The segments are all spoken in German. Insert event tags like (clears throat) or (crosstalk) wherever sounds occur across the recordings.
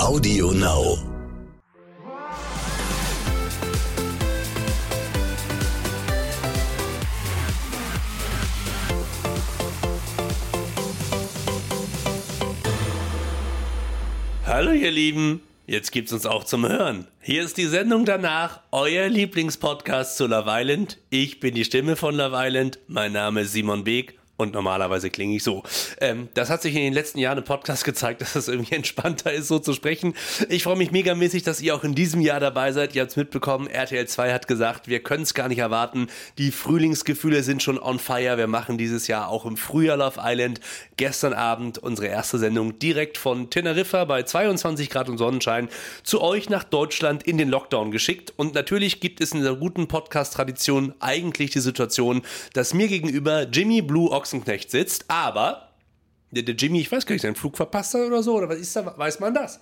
Audio Now. Hallo ihr Lieben, jetzt gibt's uns auch zum Hören. Hier ist die Sendung danach, euer Lieblingspodcast zu Love Island. Ich bin die Stimme von Love Island, mein Name ist Simon Beek und normalerweise klinge ich so. Ähm, das hat sich in den letzten Jahren im Podcast gezeigt, dass es irgendwie entspannter ist, so zu sprechen. Ich freue mich megamäßig, dass ihr auch in diesem Jahr dabei seid. Ihr habt es mitbekommen, RTL 2 hat gesagt, wir können es gar nicht erwarten. Die Frühlingsgefühle sind schon on fire. Wir machen dieses Jahr auch im Frühjahr Love Island. Gestern Abend unsere erste Sendung direkt von Teneriffa bei 22 Grad und Sonnenschein zu euch nach Deutschland in den Lockdown geschickt. Und natürlich gibt es in der guten Podcast-Tradition eigentlich die Situation, dass mir gegenüber Jimmy Blue Ox Ochsenknecht sitzt, aber der, der Jimmy, ich weiß gar nicht, seinen Flug verpasst hat oder so, oder was ist da, weiß man das?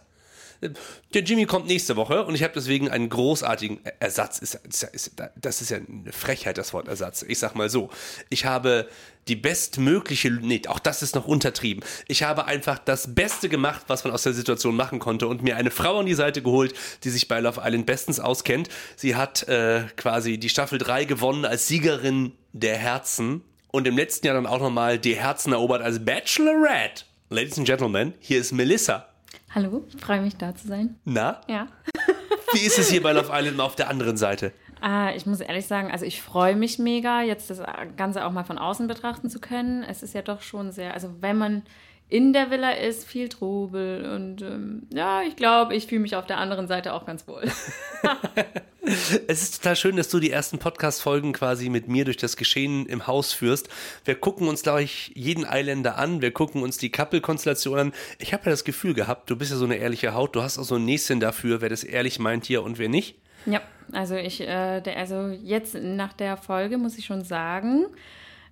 Der Jimmy kommt nächste Woche und ich habe deswegen einen großartigen Ersatz. Ist, ist, ist, das ist ja eine Frechheit, das Wort Ersatz. Ich sag mal so. Ich habe die bestmögliche, nee, auch das ist noch untertrieben. Ich habe einfach das Beste gemacht, was man aus der Situation machen konnte und mir eine Frau an die Seite geholt, die sich bei Love Island bestens auskennt. Sie hat äh, quasi die Staffel 3 gewonnen als Siegerin der Herzen und im letzten Jahr dann auch nochmal die Herzen erobert als Bachelorette. Ladies and Gentlemen, hier ist Melissa. Hallo, freue mich da zu sein. Na? Ja. (laughs) Wie ist es hier bei Love Island mal auf der anderen Seite? Ah, ich muss ehrlich sagen, also ich freue mich mega, jetzt das Ganze auch mal von außen betrachten zu können. Es ist ja doch schon sehr, also wenn man in der Villa ist viel Trubel und ähm, ja, ich glaube, ich fühle mich auf der anderen Seite auch ganz wohl. (laughs) es ist total schön, dass du die ersten Podcast-Folgen quasi mit mir durch das Geschehen im Haus führst. Wir gucken uns, glaube ich, jeden Eiländer an. Wir gucken uns die Couple-Konstellation an. Ich habe ja das Gefühl gehabt, du bist ja so eine ehrliche Haut. Du hast auch so ein Näschen dafür, wer das ehrlich meint hier und wer nicht. Ja, also ich, äh, der, also jetzt nach der Folge muss ich schon sagen,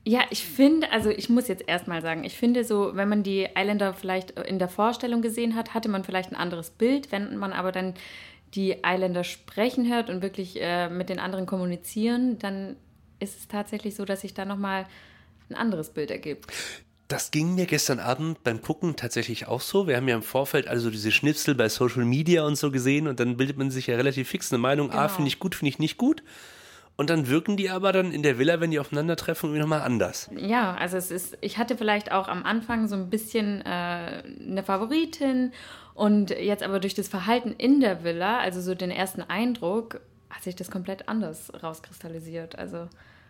ja, ich finde, also ich muss jetzt erstmal sagen, ich finde so, wenn man die Islander vielleicht in der Vorstellung gesehen hat, hatte man vielleicht ein anderes Bild. Wenn man aber dann die Islander sprechen hört und wirklich äh, mit den anderen kommunizieren, dann ist es tatsächlich so, dass sich da nochmal ein anderes Bild ergibt. Das ging mir gestern Abend beim Gucken tatsächlich auch so. Wir haben ja im Vorfeld also diese Schnipsel bei Social Media und so gesehen und dann bildet man sich ja relativ fix eine Meinung. Genau. Ah, finde ich gut, finde ich nicht gut. Und dann wirken die aber dann in der Villa, wenn die aufeinandertreffen, irgendwie nochmal anders. Ja, also es ist, ich hatte vielleicht auch am Anfang so ein bisschen äh, eine Favoritin und jetzt aber durch das Verhalten in der Villa, also so den ersten Eindruck, hat sich das komplett anders rauskristallisiert. Also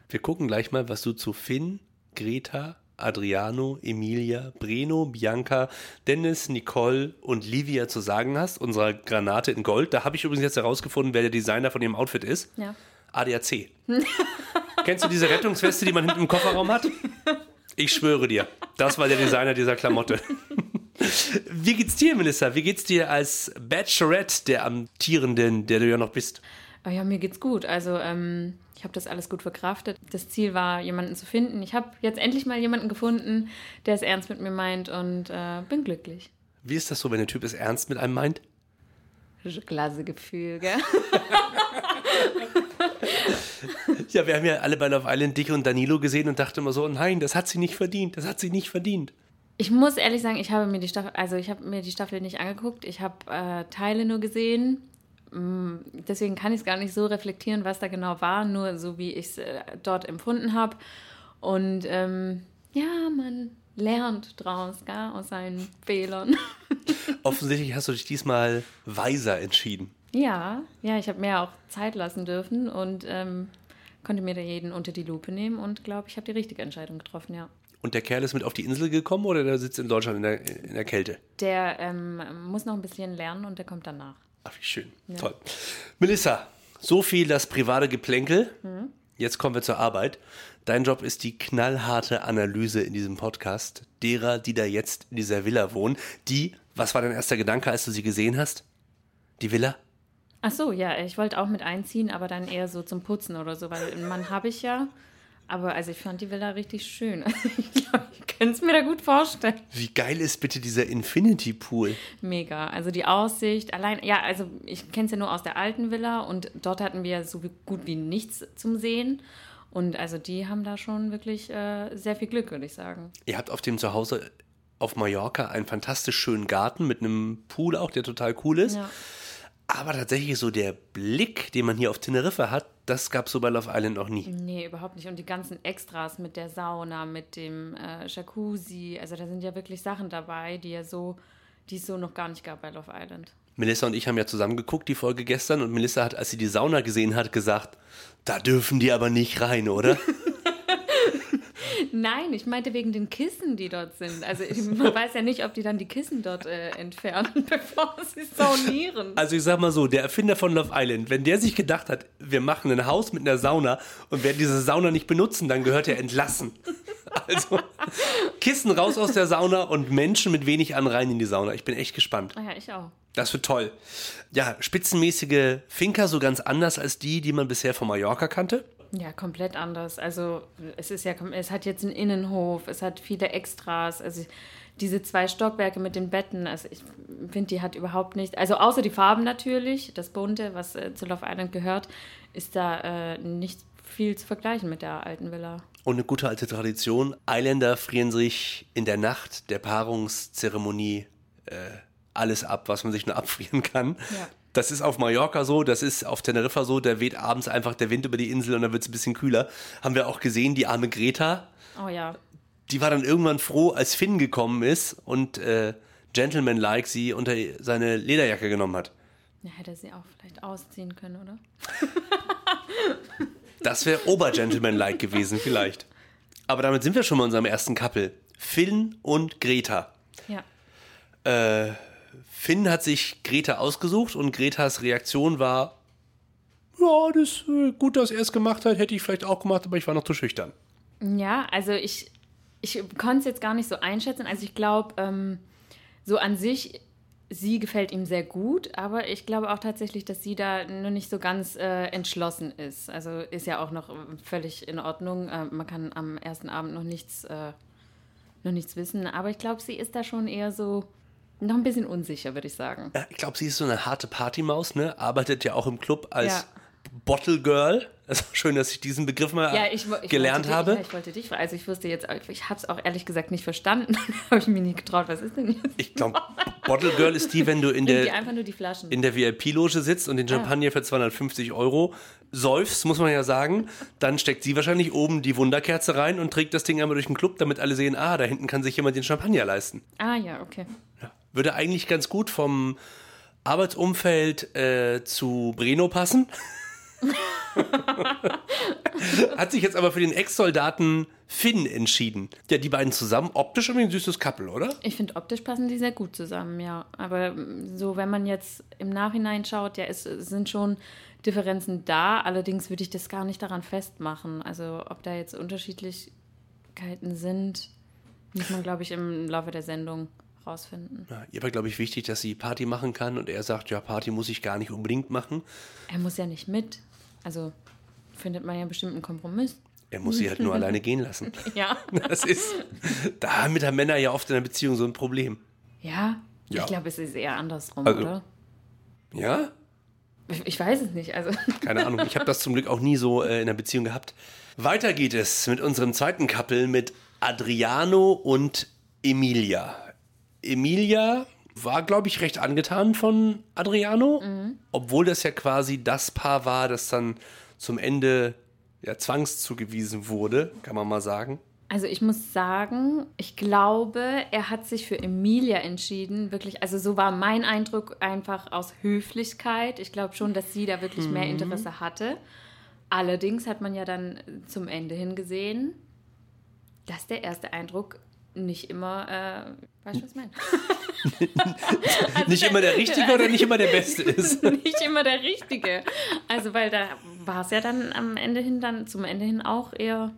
wir gucken gleich mal, was du zu Finn, Greta, Adriano, Emilia, Breno, Bianca, Dennis, Nicole und Livia zu sagen hast, unserer Granate in Gold. Da habe ich übrigens jetzt herausgefunden, wer der Designer von ihrem Outfit ist. Ja. ADAC. Kennst du diese Rettungsweste, die man hinten im Kofferraum hat? Ich schwöre dir, das war der Designer dieser Klamotte. Wie geht's dir, Melissa? Wie geht's dir als Bachelorette der Amtierenden, der du ja noch bist? Oh ja, mir geht's gut. Also, ähm, ich habe das alles gut verkraftet. Das Ziel war, jemanden zu finden. Ich habe jetzt endlich mal jemanden gefunden, der es ernst mit mir meint und äh, bin glücklich. Wie ist das so, wenn der Typ es ernst mit einem meint? Klasse Gefühl, gell? (laughs) ja, wir haben ja alle bei Love Island dich und Danilo gesehen und dachten immer so, nein, das hat sie nicht verdient, das hat sie nicht verdient. Ich muss ehrlich sagen, ich habe mir die Staffel, also ich habe mir die Staffel nicht angeguckt, ich habe äh, Teile nur gesehen. Mm, deswegen kann ich es gar nicht so reflektieren, was da genau war, nur so wie ich es äh, dort empfunden habe. Und ähm, ja, man lernt draus, gell, aus seinen Fehlern. (laughs) Offensichtlich hast du dich diesmal weiser entschieden. Ja, ja, ich habe mir auch Zeit lassen dürfen und ähm, konnte mir da jeden unter die Lupe nehmen und glaube, ich habe die richtige Entscheidung getroffen, ja. Und der Kerl ist mit auf die Insel gekommen oder der sitzt in Deutschland in der, in der Kälte? Der ähm, muss noch ein bisschen lernen und der kommt danach. Ach, wie schön. Ja. Toll. Melissa, so viel das private Geplänkel. Mhm. Jetzt kommen wir zur Arbeit. Dein Job ist die knallharte Analyse in diesem Podcast derer, die da jetzt in dieser Villa wohnen. Die, was war dein erster Gedanke, als du sie gesehen hast? Die Villa? Ach so, ja, ich wollte auch mit einziehen, aber dann eher so zum Putzen oder so, weil einen Mann habe ich ja. Aber also ich fand die Villa richtig schön. (laughs) Also ich glaube, ich könnte es mir da gut vorstellen. Wie geil ist bitte dieser Infinity Pool? Mega. Also die Aussicht, allein, ja, also ich kenne es ja nur aus der alten Villa und dort hatten wir so gut wie nichts zum Sehen. Und also die haben da schon wirklich äh, sehr viel Glück, würde ich sagen. Ihr habt auf dem Zuhause auf Mallorca einen fantastisch schönen Garten mit einem Pool auch, der total cool ist. Ja. Aber tatsächlich so der Blick, den man hier auf Teneriffa hat, das gab es so bei Love Island noch nie. Nee, überhaupt nicht. Und die ganzen Extras mit der Sauna, mit dem äh, Jacuzzi, also da sind ja wirklich Sachen dabei, die ja so, die es so noch gar nicht gab bei Love Island. Melissa und ich haben ja zusammen geguckt, die Folge gestern, und Melissa hat, als sie die Sauna gesehen hat, gesagt, da dürfen die aber nicht rein, oder? (laughs) Nein, ich meinte wegen den Kissen, die dort sind. Also man weiß ja nicht, ob die dann die Kissen dort äh, entfernen, (laughs) bevor sie saunieren. Also ich sag mal so, der Erfinder von Love Island, wenn der sich gedacht hat, wir machen ein Haus mit einer Sauna und werden diese Sauna nicht benutzen, dann gehört er entlassen. (laughs) Also Kissen raus aus der Sauna und Menschen mit wenig an rein in die Sauna. Ich bin echt gespannt. Ah ja, ich auch. Das wird toll. Ja, spitzenmäßige Finker, so ganz anders als die, die man bisher von Mallorca kannte. Ja, komplett anders. Also es ist ja, es hat jetzt einen Innenhof, es hat viele Extras. Also diese zwei Stockwerke mit den Betten, also ich finde, die hat überhaupt nicht, also außer die Farben natürlich, das Bunte, was äh, zu Love Island gehört, ist da äh, nicht viel zu vergleichen mit der alten Villa. Und eine gute alte Tradition. Eiländer frieren sich in der Nacht der Paarungszeremonie äh, alles ab, was man sich nur abfrieren kann. Ja. Das ist auf Mallorca so, das ist auf Teneriffa so, da weht abends einfach der Wind über die Insel und dann wird es ein bisschen kühler. Haben wir auch gesehen, die arme Greta, Oh ja. die war dann irgendwann froh, als Finn gekommen ist und äh, Gentleman-like sie unter seine Lederjacke genommen hat. Ja, hätte sie auch vielleicht ausziehen können, oder? (laughs) (laughs) Das wäre Obergentleman-like gewesen, vielleicht. Aber damit sind wir schon mal in unserem ersten Couple. Finn und Greta. Ja. Finn hat sich Greta ausgesucht und Gretas Reaktion war, ja, das ist äh, gut, dass er es gemacht hat, hätte ich vielleicht auch gemacht, aber ich war noch zu schüchtern. Ja, also ich, ich konnte es jetzt gar nicht so einschätzen. Also ich glaube, ähm, so an sich, sie gefällt ihm sehr gut, aber ich glaube auch tatsächlich, dass sie da nur nicht so ganz äh, entschlossen ist. Also ist ja auch noch ähm, völlig in Ordnung. Äh, man kann am ersten Abend noch nichts, äh, noch nichts wissen, aber ich glaube, sie ist da schon eher so noch ein bisschen unsicher, würde ich sagen. Ja, Ich glaube, sie ist so eine harte Partymaus, ne? Arbeitet ja auch im Club als Ja. Bottle Girl. Also schön, dass ich diesen Begriff mal Ja, ich, ich gelernt wollte habe. Ja, ich wollte dich fragen. Also ich wusste jetzt, ich habe es auch ehrlich gesagt nicht verstanden. (laughs) habe ich mir nie getraut. Was ist denn jetzt? Ich glaube, Bottle Girl ist die, wenn du in (laughs) der, in der VIP-Loge sitzt und den Champagner für 250 Euro säufst, muss man ja sagen, dann steckt sie wahrscheinlich oben die Wunderkerze rein und trägt das Ding einmal durch den Club, damit alle sehen, ah, da hinten kann sich jemand den Champagner leisten. Ah ja, okay. Würde eigentlich ganz gut vom Arbeitsumfeld äh, zu Breno passen. (laughs) Hat sich jetzt aber für den Ex-Soldaten Finn entschieden. Ja, die beiden zusammen, optisch irgendwie ein süßes Couple, oder? Ich finde, optisch passen die sehr gut zusammen, ja. Aber mm, so, wenn man jetzt im Nachhinein schaut, ja, es, es sind schon Differenzen da. Allerdings würde ich das gar nicht daran festmachen. Also, ob da jetzt Unterschiedlichkeiten sind, muss man, glaube ich, im Laufe der Sendung rausfinden. Ja, ihr war, glaube ich, wichtig, dass sie Party machen kann und er sagt, ja, Party muss ich gar nicht unbedingt machen. Er muss ja nicht mit. Also, findet man ja bestimmt einen Kompromiss. Er muss sie halt nur (laughs) alleine gehen lassen. Ja. Das ist, da haben Männer ja oft in der Beziehung so ein Problem. Ja? Ja. Ich glaube, es ist eher andersrum, Also- oder? Ja? Ich, ich weiß es nicht. Also, (laughs) Keine Ahnung. Ich habe das zum Glück auch nie so äh, in der Beziehung gehabt. Weiter geht es mit unserem zweiten Couple mit Adriano und Emilia. Emilia war, glaube ich, recht angetan von Adriano, obwohl das ja quasi das Paar war, das dann zum Ende ja, zwangszugewiesen wurde, kann man mal sagen. Also ich muss sagen, ich glaube, er hat sich für Emilia entschieden. Wirklich, also so war mein Eindruck einfach aus Höflichkeit. Ich glaube schon, dass sie da wirklich mehr Interesse hatte. Allerdings hat man ja dann zum Ende hin gesehen, dass der erste Eindruck nicht immer, äh, weißt du, was ich meine? (laughs) nicht immer der Richtige oder nicht immer der Beste ist. (laughs) nicht immer der Richtige. Also, weil da war es ja dann am Ende hin, dann zum Ende hin auch eher,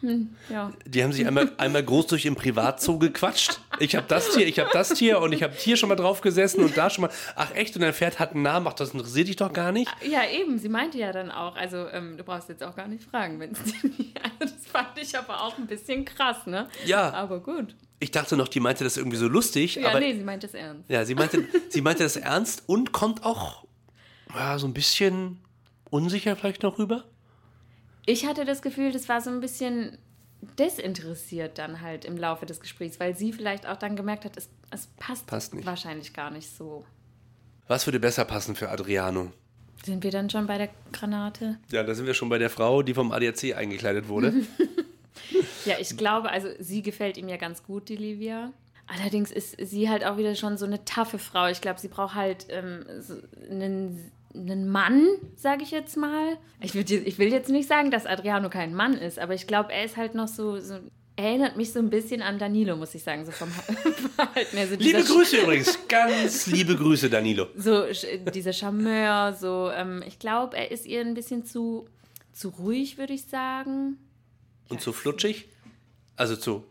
hm, ja. Die haben sich einmal, einmal groß durch im Privatzoo gequatscht. Ich habe das Tier, ich habe das Tier und ich habe hier schon mal drauf gesessen und da schon mal. Ach echt, und dein Pferd hat einen Namen. Ach, das interessiert dich doch gar nicht. Ja, eben, sie meinte ja dann auch, also ähm, du brauchst jetzt auch gar nicht fragen, wenn es (laughs) dir nicht. Also das fand ich aber auch ein bisschen krass, ne? Ja. Aber gut. Ich dachte noch, die meinte das irgendwie so lustig, Ja, aber nee, sie meinte es ernst. ja, sie meinte, sie meinte das ernst und kommt auch ja, so ein bisschen unsicher vielleicht noch rüber. Ich hatte das Gefühl, das war so ein bisschen desinteressiert dann halt im Laufe des Gesprächs, weil sie vielleicht auch dann gemerkt hat, es, es passt, Passt nicht. wahrscheinlich gar nicht so. Was würde besser passen für Adriano? Sind wir dann schon bei der Granate? Ja, da sind wir schon bei der Frau, die vom ADAC eingekleidet wurde. (laughs) (laughs) Ja, ich glaube, also sie gefällt ihm ja ganz gut, die Livia. Allerdings ist sie halt auch wieder schon so eine taffe Frau. Ich glaube, sie braucht halt ähm, so einen, einen Mann, sage ich jetzt mal. Ich will, ich will jetzt nicht sagen, dass Adriano kein Mann ist, aber ich glaube, er ist halt noch so, so erinnert mich so ein bisschen an Danilo, muss ich sagen, so vom (laughs) Verhalten. Also liebe Grüße übrigens, ganz liebe Grüße, Danilo. so dieser Charmeur, so, ähm, ich glaube, er ist ihr ein bisschen zu, zu ruhig, würde ich sagen. Und zu flutschig? Also zu,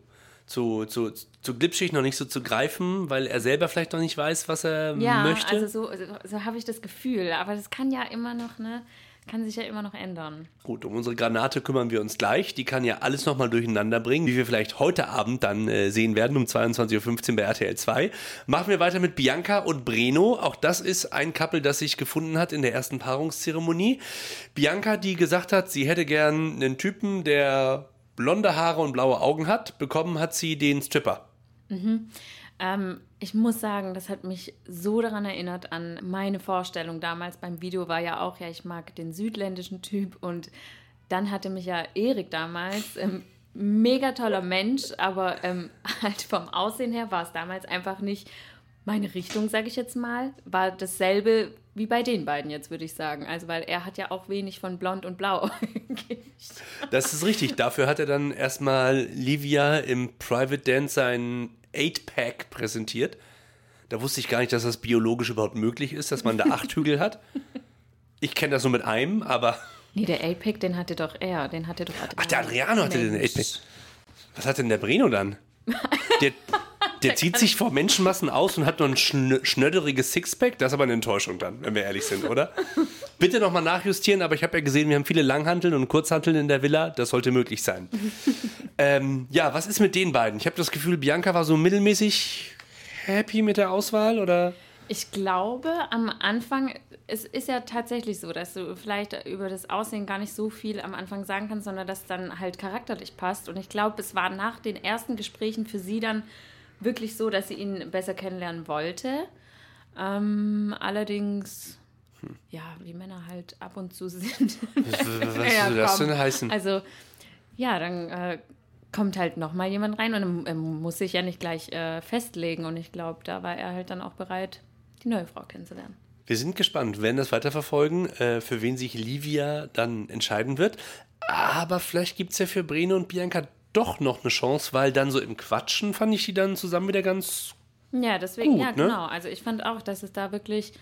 zu, zu, zu glitschig, noch nicht so zu greifen, weil er selber vielleicht noch nicht weiß, was er Ja, möchte. also so, so, so habe ich das Gefühl. Aber das kann ja immer noch, ne, kann sich ja immer noch ändern. Gut, um unsere Granate kümmern wir uns gleich. Die kann ja alles nochmal durcheinander bringen, wie wir vielleicht heute Abend dann äh, sehen werden, um 22.15 Uhr bei RTL 2. Machen wir weiter mit Bianca und Breno. Auch das ist ein Couple, das sich gefunden hat in der ersten Paarungszeremonie. Bianca, die gesagt hat, sie hätte gern einen Typen, der blonde Haare und blaue Augen hat. Bekommen hat sie den Stripper. Ähm, ich muss sagen, das hat mich so daran erinnert an meine Vorstellung damals beim Video war ja auch, ja, ich mag den südländischen Typ und dann hatte mich ja Erik damals, ähm, mega toller Mensch, aber ähm, (laughs) halt vom Aussehen her war es damals einfach nicht meine Richtung, sage ich jetzt mal, war dasselbe wie bei den beiden jetzt, würde ich sagen. Also, weil er hat ja auch wenig von blond und blau. (laughs) Das ist richtig. Dafür hat er dann erstmal Livia im Private Dance sein 8-Pack präsentiert. Da wusste ich gar nicht, dass das biologisch überhaupt möglich ist, dass man da acht Hügel hat. Ich kenne das nur mit einem, aber. nee, der 8-Pack, den hatte doch er, den hatte doch Adriano. Ach, der Adriano hatte den Mensch. 8-Pack. Was hat denn der Breno dann? Der, (laughs) der zieht sich vor Menschenmassen aus und hat nur ein schn schnödderiges Sixpack. Das ist aber eine Enttäuschung dann, wenn wir ehrlich sind, oder? (laughs) Bitte nochmal nachjustieren, aber ich habe ja gesehen, wir haben viele Langhanteln und Kurzhanteln in der Villa. Das sollte möglich sein. (laughs) ähm, ja, was ist mit den beiden? Ich habe das Gefühl, Bianca war so mittelmäßig happy mit der Auswahl, oder? Ich glaube, am Anfang, es ist ja tatsächlich so, dass du vielleicht über das Aussehen gar nicht so viel am Anfang sagen kannst, sondern dass dann halt charakterlich passt. Und ich glaube, es war nach den ersten Gesprächen für sie dann wirklich so, dass sie ihn besser kennenlernen wollte. Ähm, allerdings, ja, wie Männer halt ab und zu (laughs) sind. Was (laughs) Ja, soll das denn heißen? Also, ja, dann äh, kommt halt nochmal jemand rein und er, er muss sich ja nicht gleich äh, festlegen. Und ich glaube, da war er halt dann auch bereit, die neue Frau kennenzulernen. Wir sind gespannt, werden das weiterverfolgen, äh, für wen sich Livia dann entscheiden wird. Aber vielleicht gibt es ja für Breno und Bianca doch noch eine Chance, weil dann so im Quatschen fand ich die dann zusammen wieder ganz. Ja, deswegen, Gut, ja, ne? genau. Also ich fand auch, dass es da wirklich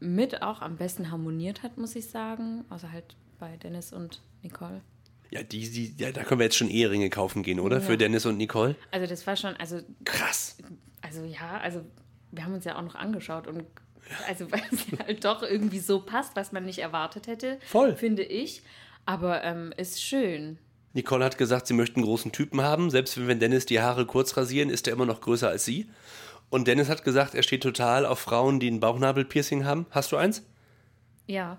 mit auch am besten harmoniert hat, muss ich sagen. Außer halt bei Dennis und Nicole. Ja, die, die, ja, da können wir jetzt schon Eheringe kaufen gehen, oder? Ja. Für Dennis und Nicole. Also das war schon, also, Krass. also ja, also wir haben uns ja auch noch angeschaut und also (laughs) weil es halt doch irgendwie so passt, was man nicht erwartet hätte, Voll. finde ich. Aber ähm, ist schön. Nicole hat gesagt, sie möchte einen großen Typen haben. Selbst wenn wir Dennis die Haare kurz rasieren, ist er immer noch größer als sie. Und Dennis hat gesagt, er steht total auf Frauen, die ein Bauchnabelpiercing haben. Hast du eins? Ja.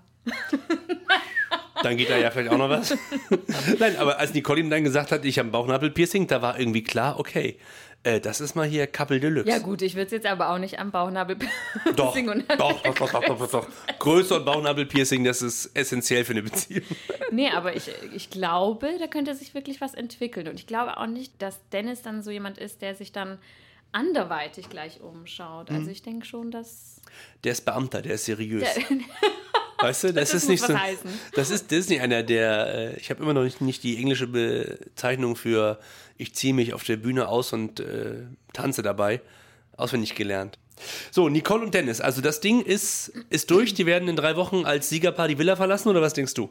Dann geht da ja vielleicht auch noch was. (laughs) Nein, aber als Nicole ihm dann gesagt hat, ich habe ein Bauchnabelpiercing, da war irgendwie klar, okay, äh, das ist mal hier Couple Deluxe. Ja gut, ich würde es jetzt aber auch nicht am Bauchnabel doch, singen doch, und doch, doch, doch, doch, doch, doch. Größe und Bauchnabelpiercing, das ist essentiell für eine Beziehung. Nee, aber ich, ich glaube, da könnte sich wirklich was entwickeln. Und ich glaube auch nicht, dass Dennis dann so jemand ist, der sich dann anderweitig gleich umschaut. Mhm. Also ich denke schon, dass. Der ist Beamter, der ist seriös. Der, Weißt du, das, Das ist nicht so. heißen. Das ist, nicht einer, der. Äh, ich habe immer noch nicht, nicht die englische Bezeichnung für ich ziehe mich auf der Bühne aus und äh, tanze dabei auswendig gelernt. So, Nicole und Dennis, also das Ding ist, ist durch. Die werden in drei Wochen als Siegerpaar die Villa verlassen oder was denkst du?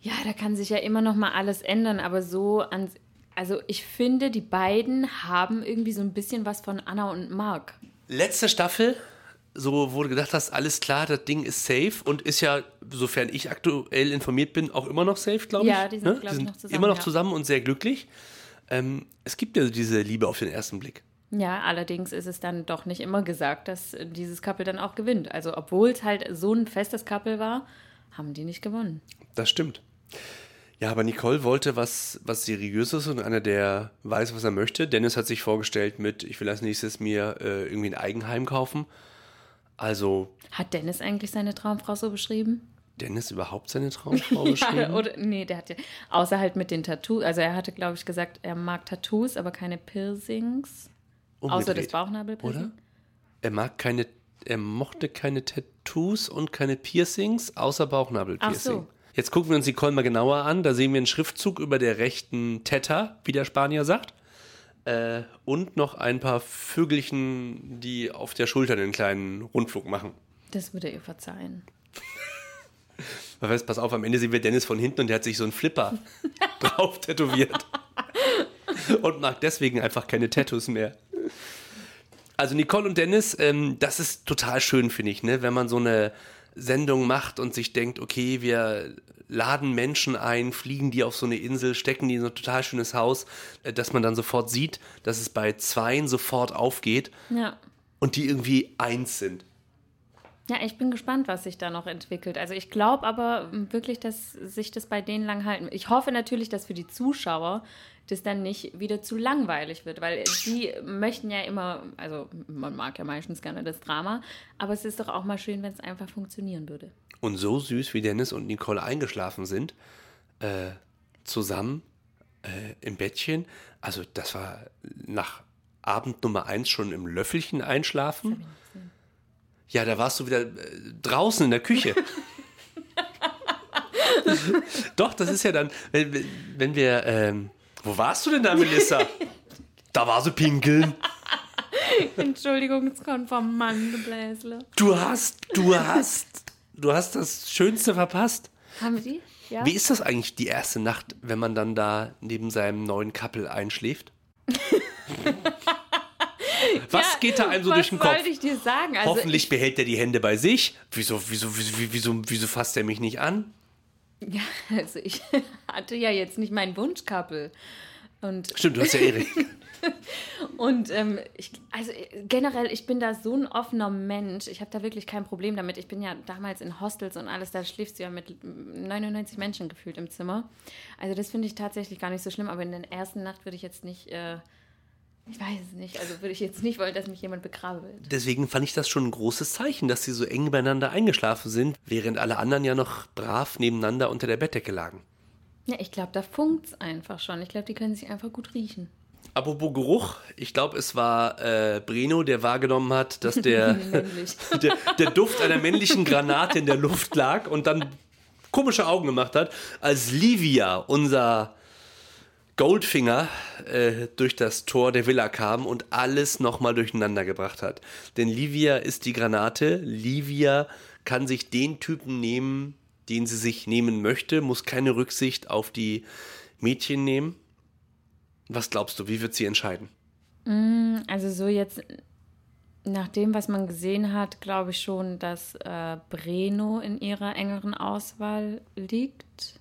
ja, da kann sich ja immer noch mal alles ändern, aber so an. Also ich finde, die beiden haben irgendwie so ein bisschen was von Anna und Mark. Letzte Staffel, so wo du gedacht hast, alles klar, das Ding ist safe und ist ja, sofern ich aktuell informiert bin, auch immer noch safe, glaube ich. Ja, die sind, glaub ich, noch zusammen, Immer noch ja. zusammen und sehr glücklich. Ähm, es gibt ja diese Liebe auf den ersten Blick. Ja, allerdings ist es dann doch nicht immer gesagt, dass dieses Couple dann auch gewinnt. Also obwohl es halt so ein festes Couple war, haben die nicht gewonnen. Das stimmt. Ja, aber Nicole wollte was, was Seriöses und einer, der weiß, was er möchte. Dennis hat sich vorgestellt mit, ich will als nächstes mir äh, irgendwie ein Eigenheim kaufen. Also. Hat Dennis eigentlich seine Traumfrau so beschrieben? Dennis überhaupt seine (laughs) Traumfrau beschrieben? ja, oder, nee, der hat ja, außer halt mit den Tattoos, also er hatte, glaube ich, gesagt, er mag Tattoos, aber keine Piercings. Umgedreht, außer das Bauchnabelpiercing. Oder? Er mag keine, er mochte keine Tattoos und keine Piercings, außer Bauchnabelpiercing. Ach so. Jetzt gucken wir uns die Call mal genauer an. Da sehen wir einen Schriftzug über der rechten Teta, wie der Spanier sagt. Äh, und noch ein paar Vögelchen, die auf der Schulter einen kleinen Rundflug machen. Das würde ihr verzeihen. (laughs) Weißt, pass auf, am Ende sehen wir Dennis von hinten und der hat sich so einen Flipper (laughs) drauf tätowiert. und mag deswegen einfach keine Tattoos mehr. Also Nicole und Dennis, ähm, das ist total schön, finde ich, ne? wenn man so eine Sendung macht und sich denkt, okay, wir laden Menschen ein, fliegen die auf so eine Insel, stecken die in so ein total schönes Haus, äh, dass man dann sofort sieht, dass es bei Zweien sofort aufgeht ja. und die irgendwie eins sind. Ja, ich bin gespannt, was sich da noch entwickelt. Also ich glaube aber wirklich, dass sich das bei denen lang halten. Ich hoffe natürlich, dass für die Zuschauer das dann nicht wieder zu langweilig wird, weil sie möchten ja immer, also man mag ja meistens gerne das Drama, aber es ist doch auch mal schön, wenn es einfach funktionieren würde. Und so süß wie Dennis und Nicole eingeschlafen sind, äh, zusammen äh, im Bettchen, also das war nach Abend Nummer eins schon im Löffelchen einschlafen. Ja, da warst du wieder äh, draußen in der Küche. (laughs) Doch, das ist ja dann, wenn, wenn wir. Ähm, wo warst du denn da, Melissa? (laughs) da war sie pinkeln. Entschuldigung, es kommt vom Mann, Bläsle. Du hast, du hast, du hast das Schönste verpasst. Haben wir die? Ja. Wie ist das eigentlich die erste Nacht, wenn man dann da neben seinem neuen Couple einschläft? (laughs) Was ja, geht da einem so durch den Kopf? Was wollte ich dir sagen? Also Hoffentlich ich, behält er die Hände bei sich. Wieso, wieso, wieso, wieso, wieso fasst er mich nicht an? Ja, (laughs) also ich (laughs) hatte ja jetzt nicht meinen Wunschkappel. Und Stimmt, du hast ja Erik. (laughs) und ähm, ich, also generell, ich bin da so ein offener Mensch. Ich habe da wirklich kein Problem damit. Ich bin ja damals in Hostels und alles, da schläfst du ja mit 99 Menschen gefühlt im Zimmer. Also das finde ich tatsächlich gar nicht so schlimm, aber in der ersten Nacht würde ich jetzt nicht äh, ich weiß es nicht. Also würde ich jetzt nicht wollen, dass mich jemand begraben Deswegen fand ich das schon ein großes Zeichen, dass sie so eng beieinander eingeschlafen sind, während alle anderen ja noch brav nebeneinander unter der Bettdecke lagen. Ja, ich glaube, da funkt es einfach schon. Ich glaube, die können sich einfach gut riechen. Apropos Geruch, ich glaube, es war äh, Breno, der wahrgenommen hat, dass (laughs) der, (laughs) der, der Duft einer männlichen Granate in der Luft lag und dann komische Augen gemacht hat, als Livia, unser Goldfinger äh, durch das Tor der Villa kam und alles nochmal durcheinander gebracht hat. Denn Livia ist die Granate. Livia kann sich den Typen nehmen, den sie sich nehmen möchte, muss keine Rücksicht auf die Mädchen nehmen. Was glaubst du, wie wird sie entscheiden? Mm, also so jetzt nach dem, was man gesehen hat, glaube ich schon, dass äh, Breno in ihrer engeren Auswahl liegt.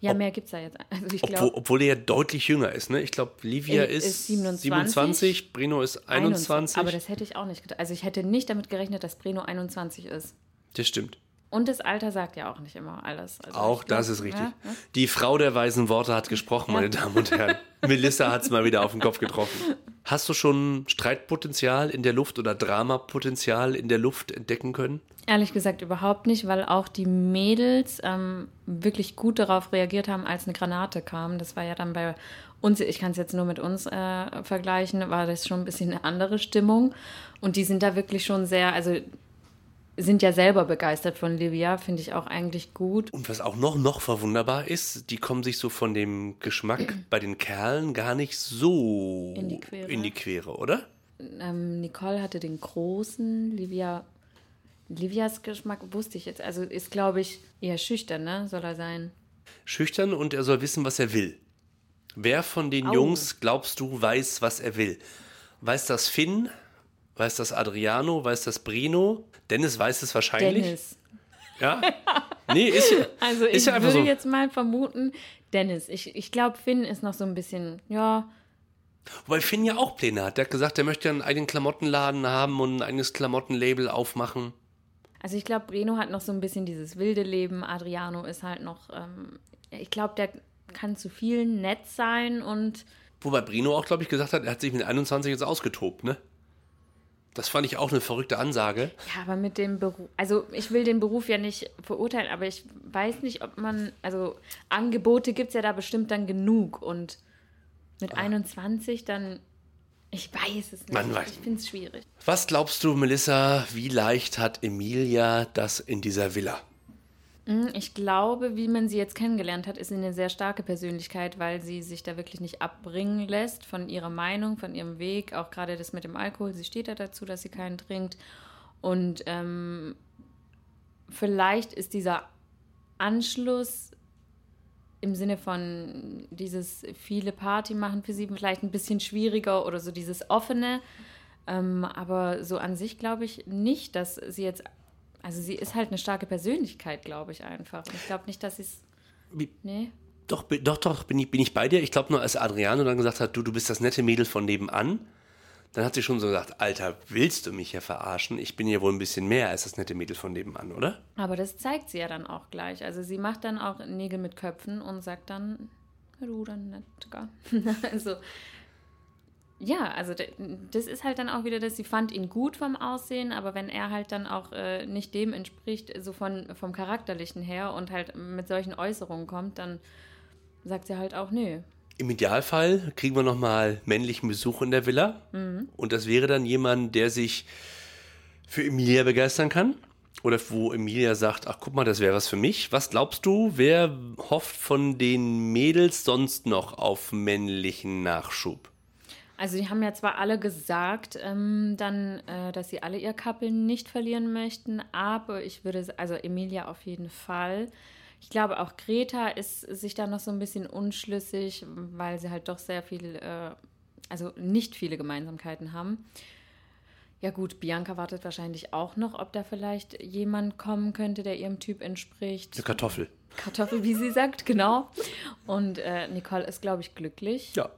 Ja, Ob, mehr gibt es da jetzt. Also ich glaub, obwohl, obwohl er ja deutlich jünger ist, ne? Ich glaube, Livia ist, ist 27, 27, Breno ist 21. 21. Aber das hätte ich auch nicht gedacht. Also ich hätte nicht damit gerechnet, dass Breno 21 ist. Das stimmt. Und das Alter sagt ja auch nicht immer alles. Also auch das ist richtig. Ja, ja. Die Frau der weisen Worte hat gesprochen, meine Damen und Herren. (laughs) Melissa hat es mal wieder auf den Kopf getroffen. Hast du schon Streitpotenzial in der Luft oder Dramapotenzial in der Luft entdecken können? Ehrlich gesagt überhaupt nicht, weil auch die Mädels ähm, wirklich gut darauf reagiert haben, als eine Granate kam. Das war ja dann bei uns, ich kann es jetzt nur mit uns äh, vergleichen, war das schon ein bisschen eine andere Stimmung. Und die sind da wirklich schon sehr, also sind ja selber begeistert von Livia, finde ich auch eigentlich gut. Und was auch noch, noch verwunderbar ist, die kommen sich so von dem Geschmack (clears throat) bei den Kerlen gar nicht so in die Quere, in die Quere oder? Ähm, Nicole hatte den großen, Livia, Livias Geschmack wusste ich jetzt. Also ist, glaube ich, eher schüchtern, ne? Soll er sein. Schüchtern und er soll wissen, was er will. Wer von den Au. Jungs, glaubst du, weiß, was er will? Weiß das Finn? Weiß das Adriano? Weiß das Brino? Dennis weiß es wahrscheinlich. Dennis. Ja? (laughs) Nee, ist ja. Also ich ja würde so. jetzt mal vermuten, Dennis. Ich, ich glaube, Finn ist noch so ein bisschen, ja. Wobei Finn ja auch Pläne hat. Der hat gesagt, er möchte einen eigenen Klamottenladen haben und ein eigenes Klamottenlabel aufmachen. Also ich glaube, Breno hat noch so ein bisschen dieses wilde Leben. Adriano ist halt noch ähm, ich glaube, der kann zu vielen nett sein und. Wobei Brino auch, glaube ich, gesagt hat, er hat sich mit 21 jetzt ausgetobt, ne? Das fand ich auch eine verrückte Ansage. Ja, aber mit dem Beruf, also ich will den Beruf ja nicht verurteilen, aber ich weiß nicht, ob man, also Angebote gibt es ja da bestimmt dann genug und mit ah. 21 dann, ich weiß es nicht. Man weiß. Ich finde es schwierig. Was glaubst du, Melissa, wie leicht hat Emilia das in dieser Villa? Hm, ich glaube, wie man sie jetzt kennengelernt hat, ist sie eine sehr starke Persönlichkeit, weil sie sich da wirklich nicht abbringen lässt von ihrer Meinung, von ihrem Weg. Auch gerade das mit dem Alkohol. Sie steht da dazu, dass sie keinen trinkt. Und ähm, vielleicht ist dieser Anschluss im Sinne von dieses viele Party machen für sie vielleicht ein bisschen schwieriger oder so dieses offene. Ähm, aber so an sich glaube ich nicht, dass sie jetzt also sie ist halt eine starke Persönlichkeit, glaube ich einfach. Und ich glaube nicht, dass sie es. Nee. Doch, doch, doch, bin ich, bin ich bei dir. Ich glaube nur, als Adriano dann gesagt hat, du, du bist das nette Mädel von nebenan, dann hat sie schon so gesagt, Alter, willst du mich hier verarschen? Ich bin ja wohl ein bisschen mehr als das nette Mädel von nebenan, oder? Aber das zeigt sie ja dann auch gleich. Also sie macht dann auch Nägel mit Köpfen und sagt dann, du dann nicht, also ja, also das ist halt dann auch wieder, dass sie fand ihn gut vom Aussehen, aber wenn er halt dann auch äh, nicht dem entspricht, so von, vom Charakterlichen her und halt mit solchen Äußerungen kommt, dann sagt sie halt auch, nö. Im Idealfall kriegen wir nochmal männlichen Besuch in der Villa mhm. und das wäre dann jemand, der sich für Emilia begeistern kann oder wo Emilia sagt, ach guck mal, das wäre was für mich. Was glaubst du, wer hofft von den Mädels sonst noch auf männlichen Nachschub? Also die haben ja zwar alle gesagt, ähm, dann, äh, dass sie alle ihr Couple nicht verlieren möchten, aber ich würde, also Emilia auf jeden Fall. Ich glaube auch Greta ist sich da noch so ein bisschen unschlüssig, weil sie halt doch sehr viel, äh, also nicht viele Gemeinsamkeiten haben. Ja gut, Bianca wartet wahrscheinlich auch noch, ob da vielleicht jemand kommen könnte, der ihrem Typ entspricht. Eine Kartoffel. Kartoffel, wie sie sagt, genau. Und äh, Nicole ist, glaube ich, glücklich. Ja.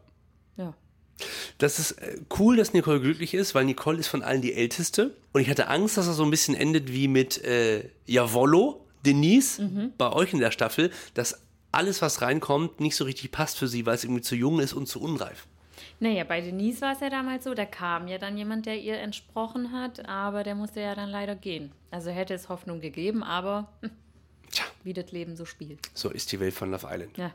Das ist äh, cool, dass Nicole glücklich ist, weil Nicole ist von allen die Älteste. Und ich hatte Angst, dass er so ein bisschen endet wie mit äh, Javolo, Denise, mhm. bei euch in der Staffel, dass alles, was reinkommt, nicht so richtig passt für sie, weil es irgendwie zu jung ist und zu unreif. Naja, bei Denise war es ja damals so, da kam ja dann jemand, der ihr entsprochen hat, aber der musste ja dann leider gehen. Also hätte es Hoffnung gegeben, aber hm, Tja. wie das Leben so spielt. So ist die Welt von Love Island. Ja.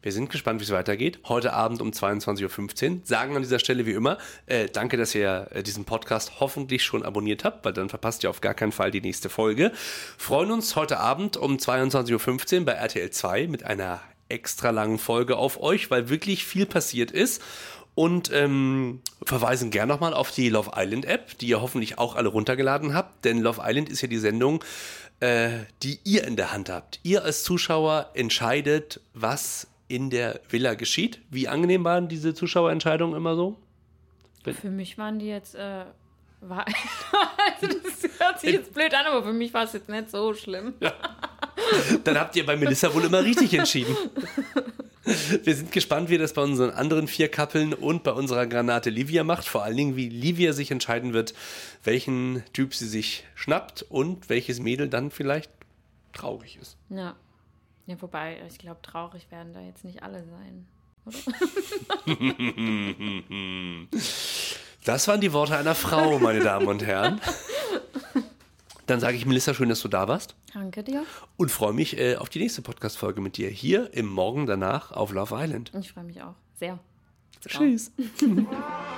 Wir sind gespannt, wie es weitergeht. Heute Abend um 22.15 Uhr. Sagen an dieser Stelle wie immer, äh, danke, dass ihr äh, diesen Podcast hoffentlich schon abonniert habt, weil dann verpasst ihr auf gar keinen Fall die nächste Folge. Freuen uns heute Abend um 22.15 Uhr bei RTL 2 mit einer extra langen Folge auf euch, weil wirklich viel passiert ist und ähm, verweisen gern nochmal auf die Love Island App, die ihr hoffentlich auch alle runtergeladen habt, denn Love Island ist ja die Sendung, äh, die ihr in der Hand habt. Ihr als Zuschauer entscheidet, was in der Villa geschieht. Wie angenehm waren diese Zuschauerentscheidungen immer so? Für mich waren die jetzt. Äh, (laughs) war, also das hört sich jetzt blöd an, aber für mich war es jetzt nicht so schlimm. Ja. Dann habt ihr bei Melissa wohl immer richtig entschieden. Wir sind gespannt, wie das bei unseren anderen vier Kappeln und bei unserer Granate Livia macht. Vor allen Dingen, wie Livia sich entscheiden wird, welchen Typ sie sich schnappt und welches Mädel dann vielleicht traurig ist. Ja. Ja, wobei, ich glaube, traurig werden da jetzt nicht alle sein. (laughs) das waren die Worte einer Frau, meine Damen und Herren. Dann sage ich Melissa, schön, dass du da warst. Danke dir. Und freue mich äh, auf die nächste Podcast-Folge mit dir hier im Morgen danach auf Love Island. Ich freue mich auch sehr. Tschüss. (laughs)